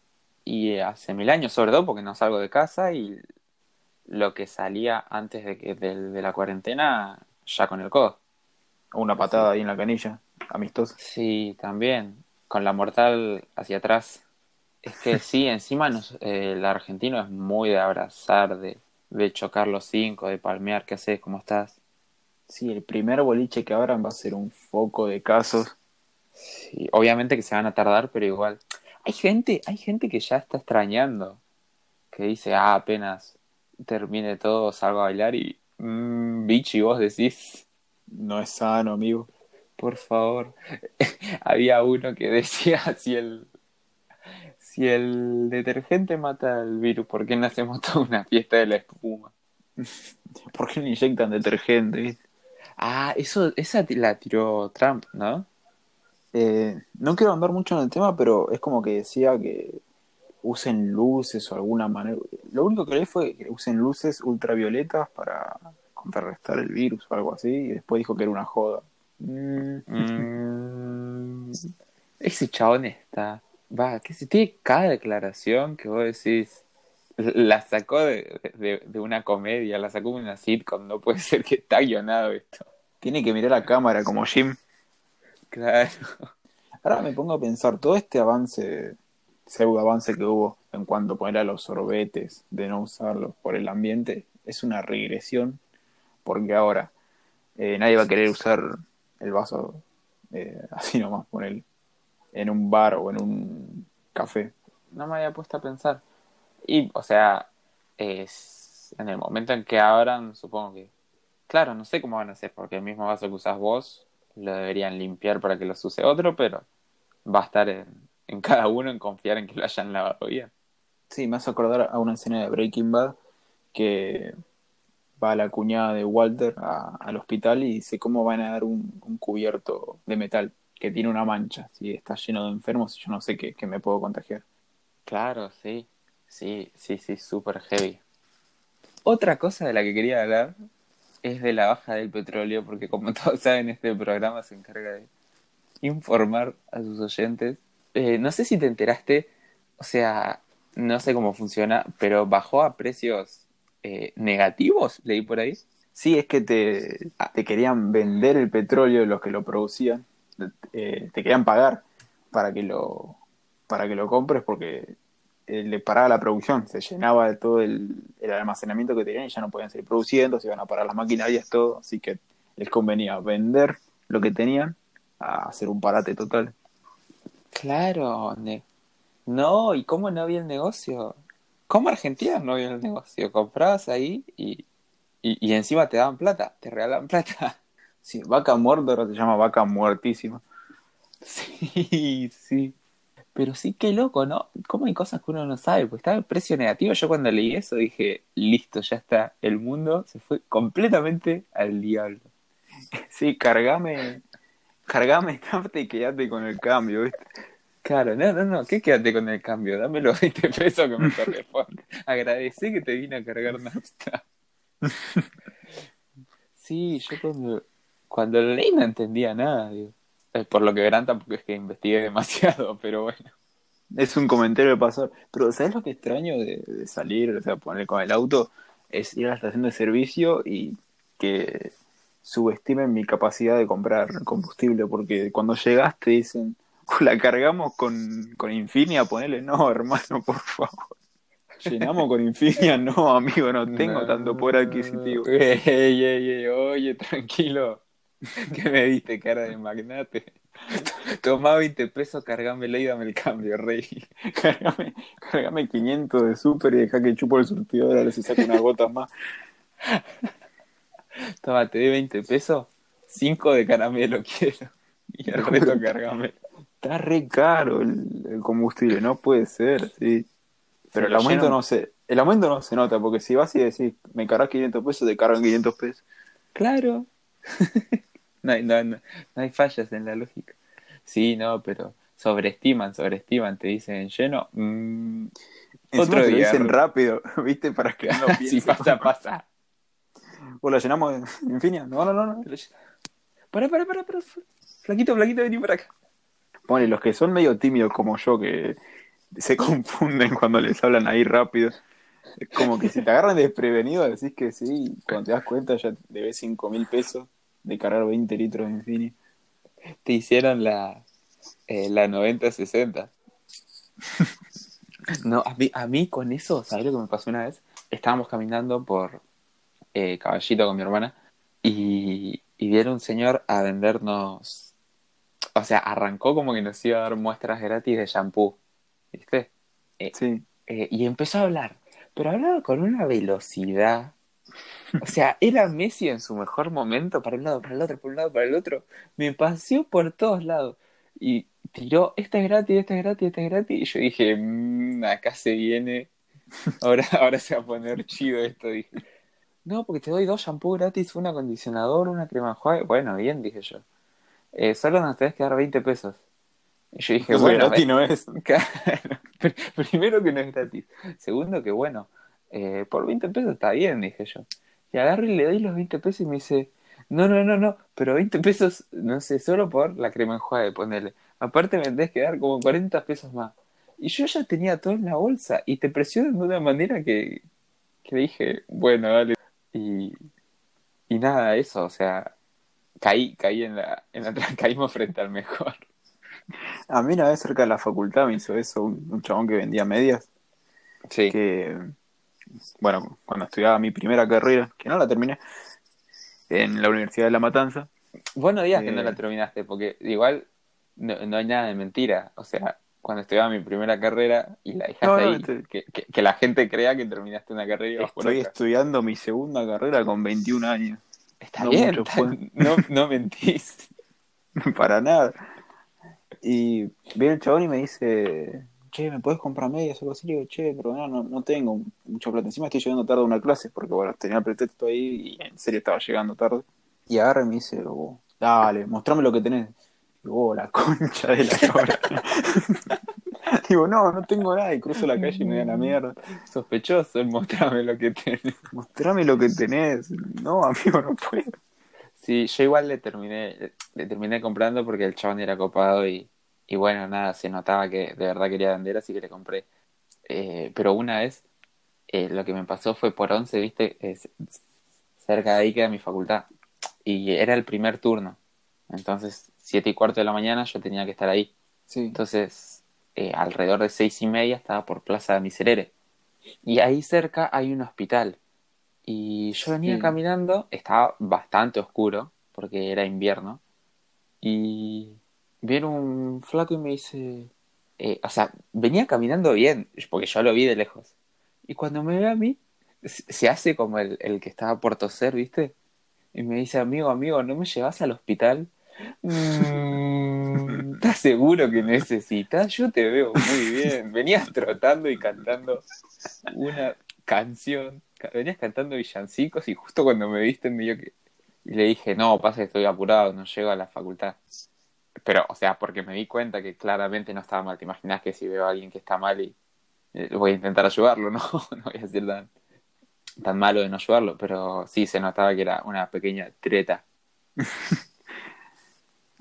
Y hace mil años, sobre todo, porque no salgo de casa y lo que salía antes de, que, de, de la cuarentena, ya con el codo. Una patada ahí en la canilla, amistosa. Sí, también. Con la mortal hacia atrás. Es que sí, [laughs] encima nos, eh, el argentino es muy de abrazar, de, de chocar los cinco, de palmear, ¿qué haces? ¿Cómo estás? Sí, el primer boliche que abran va a ser un foco de casos. Sí, obviamente que se van a tardar, pero igual. Hay gente, hay gente que ya está extrañando, que dice, ah, apenas termine todo, salgo a bailar y, mmm, bichi, vos decís, No es sano, amigo. por favor. [laughs] Había uno que decía, [laughs] si el, si el detergente mata el virus, ¿por qué no hacemos toda una fiesta de la espuma? [laughs] ¿Por qué no inyectan detergente? Ah, eso, esa la tiró Trump, ¿no? Eh, no quiero andar mucho en el tema, pero es como que decía que usen luces o alguna manera. Lo único que leí fue que usen luces ultravioletas para contrarrestar el virus o algo así, y después dijo que era una joda. Mm, Mm, ese chabón está. Va, que si tiene cada declaración que vos decís. La sacó de, de, de una comedia, la sacó de una sitcom, no puede [laughs] ser que está guionado esto. tiene que mirar a cámara como Jim. Claro. Ahora me pongo a pensar, todo este avance, pseudo avance que hubo en cuanto a poner a los sorbetes, de no usarlos por el ambiente, es una regresión, porque ahora eh, nadie va a querer usar el vaso eh, [laughs] así nomás, poner en un bar o en un café. No me había puesto a pensar. Y, o sea, es en el momento en que abran, supongo que. Claro, no sé cómo van a hacer, porque el mismo vaso que usas vos lo deberían limpiar para que los use otro, pero va a estar en, en cada uno en confiar en que lo hayan lavado bien. Sí, me hace acordar a una escena de Breaking Bad que va la cuñada de Walter a- al hospital y dice cómo van a dar un, un cubierto de metal que tiene una mancha, si está lleno de enfermos y yo no sé qué, qué me puedo contagiar. Claro, sí. Sí, sí, sí, súper heavy. Otra cosa de la que quería hablar es de la baja del petróleo, porque como [laughs] todos saben, este programa se encarga de informar a sus oyentes. Eh, no sé si te enteraste, o sea, no sé cómo funciona, pero bajó a precios eh, negativos, leí por ahí. Sí, es que te, te querían vender el petróleo los que lo producían, eh, te querían pagar para que lo, para que lo compres porque le paraba la producción, se llenaba de todo el, el almacenamiento que tenían y ya no podían seguir produciendo, se iban a parar las maquinarias, todo, así que les convenía vender lo que tenían a hacer un parate total. Claro, no, ¿y cómo no había el negocio? ¿Cómo Argentina no había el negocio? Comprabas ahí y, y, y encima te daban plata, te regalaban plata. Sí, vaca muerta ahora se llama vaca muertísima. [laughs] Sí, sí. Pero sí, qué loco, ¿no? ¿Cómo hay cosas que uno no sabe? Pues estaba el precio negativo. Yo cuando leí eso dije, listo, ya está. El mundo se fue completamente al diablo. [laughs] Sí, cargame, cargame nafta y quédate con el cambio, ¿viste? Claro, no, no, no, ¿qué quédate con el cambio? Dame los 20 pesos que me [laughs] corresponde. Agradecé que te vine a cargar nafta. [laughs] Sí, yo cuando, cuando lo leí no entendía nada, digo. Eh, Por lo que verán tampoco es que investigué [laughs] demasiado, pero bueno. Es un comentario de pasar. Pero ¿sabes lo que extraño de, de salir, o sea, poner con el auto? Es ir a la estación de servicio y que subestimen mi capacidad de comprar combustible, porque cuando llegas te dicen, la cargamos con, con Infinia, ponele, no, hermano, por favor. Llenamos con Infinia, no, amigo, no tengo No. tanto poder adquisitivo. [laughs] Ey, ey, ey, oye, tranquilo. [laughs] ¿Qué me diste, cara de magnate? Tomá 20 pesos, cargámelo y dame el cambio, rey. [laughs] Cargame, cargame 500 de super y deja que chupo el surtidor, a ver si saco una gota más. Toma, te doy 20 pesos, 5 de caramelo [laughs] quiero. Y el resto cargámelo. Está re caro el, el combustible, no puede ser, sí. Pero el aumento no se, el aumento no se nota, porque si vas y decís, me cargas 500 pesos, te cargan 500 pesos. Claro. [laughs] no, hay, no, no, no hay fallas en la lógica. Sí, no, pero sobreestiman, sobreestiman, te dicen lleno. mm, Encima otro lo dicen rápido, [laughs] ¿viste? Para que no si [laughs] pienses. pasa, pasa. ¿O la llenamos en Infinia? No, no, no, no. Para, para, para, para. Flaquito, flaquito, vení para acá. Pone, los que son medio tímidos como yo, que se confunden cuando les hablan ahí rápido. Es como que si te agarran desprevenido, decís que sí, y cuando te das cuenta ya debes 5 mil pesos de cargar 20 litros de Infinia. Te hicieron la, eh, la 90-60. [laughs] No, a mí, a mí con eso, ¿sabes lo que me pasó una vez? Estábamos caminando por eh, Caballito con mi hermana y, y vieron un señor a vendernos. O sea, arrancó como que nos iba a dar muestras gratis de shampoo. ¿Viste? Sí. Eh, y empezó a hablar, pero hablaba con una velocidad. O sea, era Messi en su mejor momento, para un lado, para el otro, para un lado, para el otro. Me paseó por todos lados. Y tiró, este es gratis, este es gratis, este es gratis. Y yo dije, "Mm, acá se viene. Ahora, [laughs] ahora se va a poner chido esto, dije. No, porque te doy dos shampoos gratis, un acondicionador, una crema enjuague. Bueno, bien, dije yo. Eh, solo nos tenés que dar 20 pesos. Y yo dije, Eso bueno, gratis no es. [laughs] Claro. Primero que no es gratis. Segundo que bueno, eh, por 20 pesos está bien, dije yo. Y agarro y le doy los 20 pesos y me dice, no, no, no, no, pero 20 pesos, no sé, solo por la crema enjuague, ponele. Aparte me tenés que dar como 40 pesos más. Y yo ya tenía todo en la bolsa y te presionan de una manera que, que dije, bueno, dale. Y, y nada, eso, o sea, caí, caí en la, en la, [laughs] caímos frente al mejor. A mí una vez cerca de la facultad me hizo eso un, un chabón que vendía medias. Sí. que, bueno, cuando estudiaba mi primera carrera, que no la terminé, en la Universidad de La Matanza, Vos no digas que no Eh. la terminaste, porque igual no, no hay nada de mentira. O sea, cuando estudiaba mi primera carrera y la dejaste No, no, ahí, este- que, que- que la gente crea que terminaste una carrera y vas por estoy otra. estudiando mi segunda carrera con 21 años. Está no bien, está- no, no mentís. [laughs] Para nada. Y viene el chabón y me dice, che, ¿me puedes comprar medias o algo así? Le digo, che, pero no, no, no tengo mucha plata. Encima estoy llegando tarde a una clase, porque bueno, tenía el pretexto ahí y en serio estaba llegando tarde. Y agarra y me dice, oh, dale, mostrame lo que tenés. Digo, oh, la [laughs] concha de la llora. [laughs] Digo, no, no tengo nada. Y cruzo la calle y me da la mierda. Sospechoso, [laughs] mostrame lo que tenés. Mostrame lo que tenés. No, amigo, no puedo. Sí, yo igual le terminé, le terminé comprando porque el chabón era copado y, y bueno, nada, se notaba que de verdad quería vender, así que le compré. Eh, pero una vez, eh, lo que me pasó fue por 11, viste, Es- cerca de ahí queda mi facultad. Y era el primer turno. Entonces, siete y cuarto de la mañana yo tenía que estar ahí. Sí. Entonces, eh, alrededor de seis y media estaba por Plaza de Miserere. Y ahí cerca hay un hospital. Y yo venía Sí. caminando, estaba bastante oscuro, porque era invierno. Y viene un flaco y me dice, eh, o sea, venía caminando bien, porque yo lo vi de lejos. Y cuando me ve a mí, se hace como el, el que estaba por toser, ¿viste? Y me dice, amigo, amigo, ¿no me llevas al hospital? Mm, ¿Estás seguro que necesitas? Yo te veo muy bien. Venías trotando y cantando una canción. Ca- Venías cantando villancicos y justo cuando me viste me dio que... Y le dije, no, pasa que estoy apurado, no llego a la facultad. Pero, o sea, porque me di cuenta que claramente no estaba mal. Te imaginas que si veo a alguien que está mal y eh, voy a intentar ayudarlo, [laughs] ¿no? No voy a ser tan, tan malo de no ayudarlo. Pero sí se notaba que era una pequeña treta. [laughs]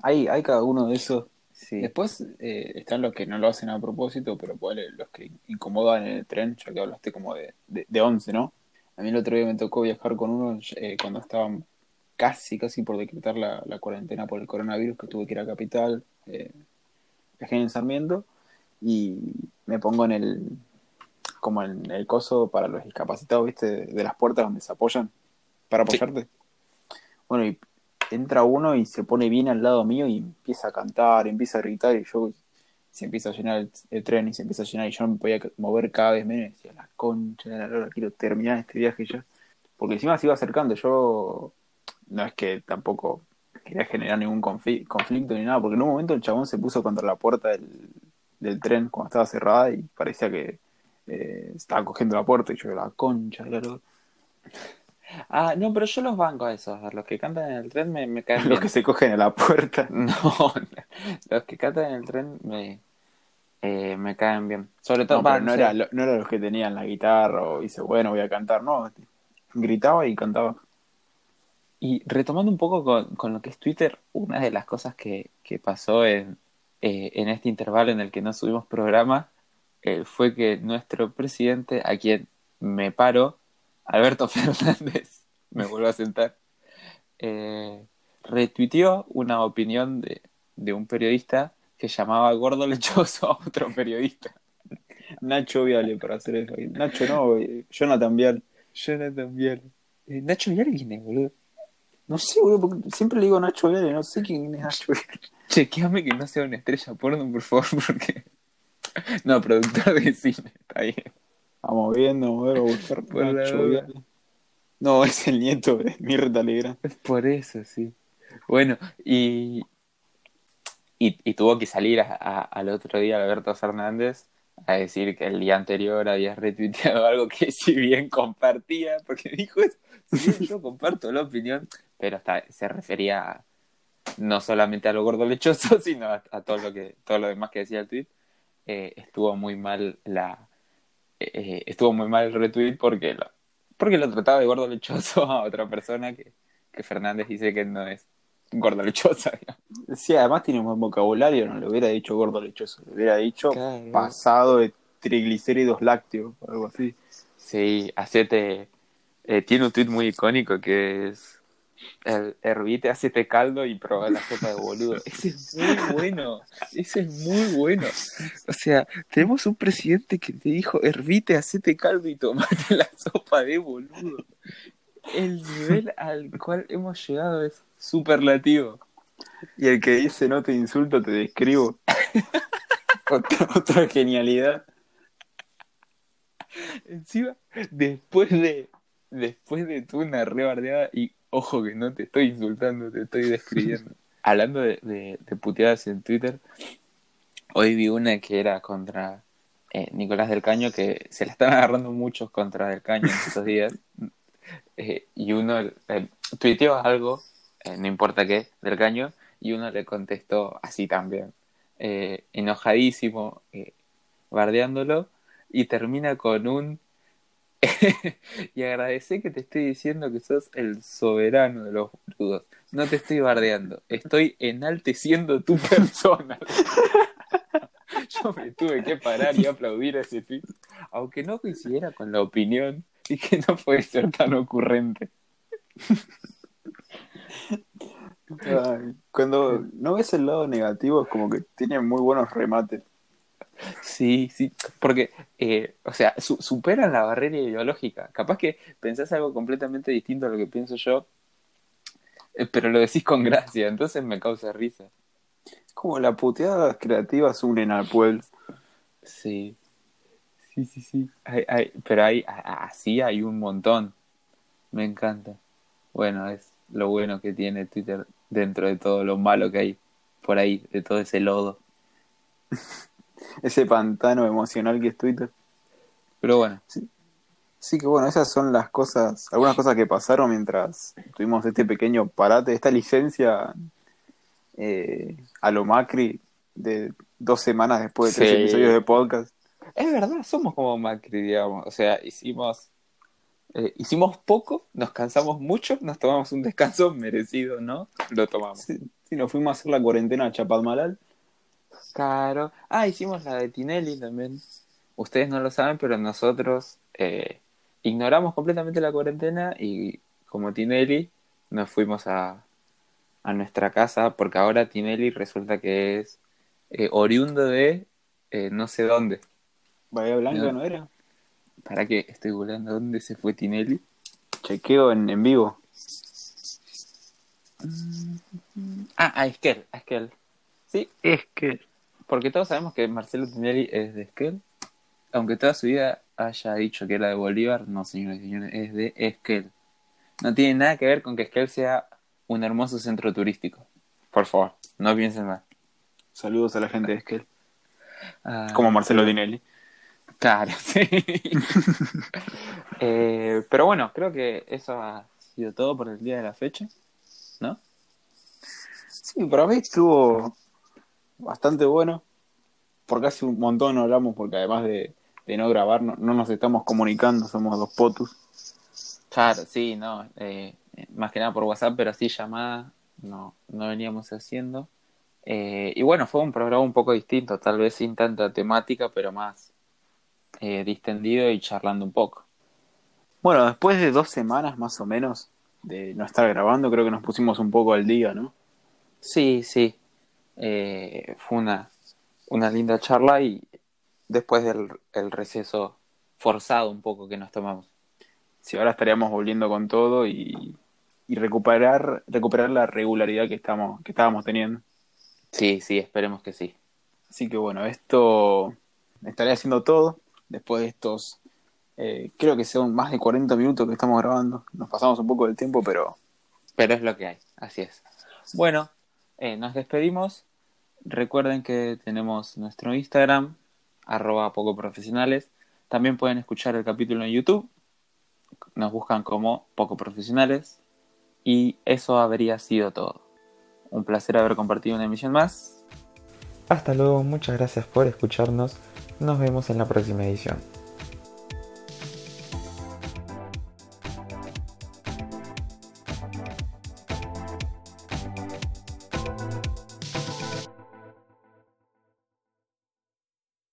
Hay, hay cada uno de esos. Sí. Después eh, están los que no lo hacen a propósito, pero ponele, los que incomodan en el tren, ya que hablaste como de, de, de 11, ¿no? A mí el otro día me tocó viajar con uno eh, cuando estaban casi, casi por decretar la, la cuarentena por el coronavirus, que tuve que ir a Capital, eh, viajé en Sarmiento, y me pongo en el... como en el coso para los discapacitados, ¿viste? De las puertas donde se apoyan para Sí. apoyarte. Bueno, y entra uno y se pone bien al lado mío y empieza a cantar, empieza a gritar y yo se empieza a llenar el, el tren y se empieza a llenar y yo no me podía mover cada vez menos y decía, la concha de la lora, quiero terminar este viaje ya. Porque encima se iba acercando, yo no es que tampoco quería generar ningún conflicto ni nada, porque en un momento el chabón se puso contra la puerta del, del tren cuando estaba cerrada y parecía que eh, estaba cogiendo la puerta y yo la concha lora. [laughs] Ah, no, pero yo los banco a esos. A los que cantan en el tren me, me caen [laughs] Los bien. que se cogen a la puerta. [laughs] No, los que cantan en el tren me, eh, me caen bien. Sobre todo, No, no, sé. era, no era los que tenían la guitarra o dice, bueno, voy a cantar, no. Gritaba y cantaba. Y retomando un poco con, con lo que es Twitter, una de las cosas que, que pasó en, eh, en este intervalo en el que no subimos programa eh, fue que nuestro presidente, a quien me paro, Alberto [laughs] Fernández, me vuelvo a sentar, eh, retuiteó una opinión de, de un periodista que llamaba gordo lechoso a otro periodista. Nacho Viale para hacer eso. Nacho no, eh, Jonathan Vial. Jonathan Viale. Nacho Viale, ¿quién es, boludo? No sé, boludo, porque siempre le digo Nacho Viale, no sé quién es Nacho Viale. Chequeame que no sea una estrella porno, por favor, [laughs] porque. No, productor de cine, está bien. Vamos viendo, vamos a buscar [laughs] Por Nacho. No, es el nieto de Mirta Legrand. Es por eso, sí. Bueno, y. Y, y tuvo que salir a- a- al otro día Alberto Fernández a decir que el día anterior había retuiteado [laughs] algo que si bien compartía, porque dijo eso, si bien yo comparto la opinión, pero hasta se refería no solamente a lo gordo lechoso, [laughs] sino a, todo lo que todo lo demás que decía el tweet. Eh, estuvo muy mal la eh, estuvo muy mal el retweet porque lo, porque lo trataba de gordo lechoso [laughs] a otra persona que, que Fernández dice que no es gordo lechosa. Sí, además tiene un buen vocabulario, no le hubiera dicho gordo lechoso, le hubiera dicho Claro. pasado de triglicéridos lácteos o algo así. Sí, hacete. eh, tiene un tweet muy icónico que es. El, hervite, hacete caldo y probá la sopa de boludo. [laughs] Ese es muy bueno. Ese es muy bueno. O sea, tenemos un presidente que te dijo: hervite, hacete caldo y tomate la sopa de boludo. El nivel al cual hemos llegado es superlativo. Y el que dice no te insulto, te describo. [laughs] otra, otra genialidad. Encima, después de después de tu una rebardeada, y ojo que no te estoy insultando, te estoy describiendo. [laughs] Hablando de, de, de puteadas en Twitter, hoy vi una que era contra eh, Nicolás del Caño, que se la están agarrando muchos contra del Caño en estos días. [laughs] Eh, y uno eh, tuiteó algo, eh, no importa qué, del Caño, y uno le contestó así también, eh, enojadísimo, eh, bardeándolo, y termina con un [laughs] y agradecé que te estoy diciendo que sos el soberano de los boludos. No te estoy bardeando, estoy enalteciendo tu [laughs] persona. [laughs] Yo me tuve que parar y aplaudir a ese tweet, aunque no coincidiera con la opinión y que no puede ser tan ocurrente. Cuando no ves el lado negativo, es como que tiene muy buenos remates. Sí, sí, porque, eh, o sea, su- superan la barrera ideológica. Capaz que pensás algo completamente distinto a lo que pienso yo, eh, pero lo decís con gracia, entonces me causa risa. Es como las puteadas creativas unen al pueblo. Sí, sí, sí, sí. Hay, hay- pero hay, así hay un montón. Me encanta. Bueno, es lo bueno que tiene Twitter dentro de todo lo malo que hay por ahí, de todo ese lodo. [laughs] Ese pantano emocional que es Twitter. Pero bueno, Sí que bueno, esas son las cosas, algunas cosas que pasaron mientras tuvimos este pequeño parate, esta licencia eh, a lo Macri de dos semanas después de tres Sí. episodios de podcast. es verdad, somos como Macri, digamos. O sea, hicimos, eh, hicimos poco, nos cansamos mucho, nos tomamos un descanso merecido, ¿no? Lo tomamos. Sí, sí, nos fuimos a hacer la cuarentena a Chapadmalal. Claro. Ah, hicimos la de Tinelli también. Ustedes no lo saben, pero nosotros eh, ignoramos completamente la cuarentena y como Tinelli nos fuimos a, a nuestra casa porque ahora Tinelli resulta que es eh, oriundo de no sé dónde. Bahía Blanca, No. ¿no era? ¿Para qué? Estoy googleando dónde se fue Tinelli. Chequeo en, en vivo. Ah, a Esquel, a Esquel. Sí, Es que. porque todos sabemos que Marcelo Tinelli es de Esquel. Aunque toda su vida haya dicho que era de Bolívar, no, señores y señores, es de Esquel. No tiene nada que ver con que Esquel sea un hermoso centro turístico. Por favor, no piensen mal. Saludos a la gente de Esquel. Ah, Como Marcelo Dinelli. Claro, [laughs] sí. [laughs] Eh, pero bueno, creo que eso ha sido todo por el día de la fecha, ¿no? Sí, para mí estuvo bastante bueno. Porque hace un montón no hablamos, porque además de, de no grabar, no, no nos estamos comunicando, somos dos potus. Claro, sí, no. eh, más que nada por WhatsApp, pero así llamada no, no veníamos haciendo. Eh, y bueno, fue un programa un poco distinto, tal vez sin tanta temática, pero más eh, distendido y charlando un poco. Bueno, después de dos semanas más o menos de no estar grabando, creo que nos pusimos un poco al día, ¿no? Sí, sí. Eh, fue una, una linda charla y después del el receso forzado un poco que nos tomamos. Si ahora estaríamos volviendo con todo y, y recuperar, recuperar la regularidad que, estamos, que estábamos teniendo. Sí, sí, esperemos que sí. Así que bueno, esto estaré haciendo todo después de estos, eh, creo que son más de 40 minutos que estamos grabando. Nos pasamos un poco del tiempo, pero Pero es lo que hay, así es. Bueno, eh, nos despedimos. Recuerden que tenemos nuestro Instagram, arroba poco profesionales. También pueden escuchar el capítulo en YouTube. Nos buscan como poco profesionales. Y eso habría sido todo. Un placer haber compartido una emisión más. Hasta luego, muchas gracias por escucharnos. Nos vemos en la próxima edición.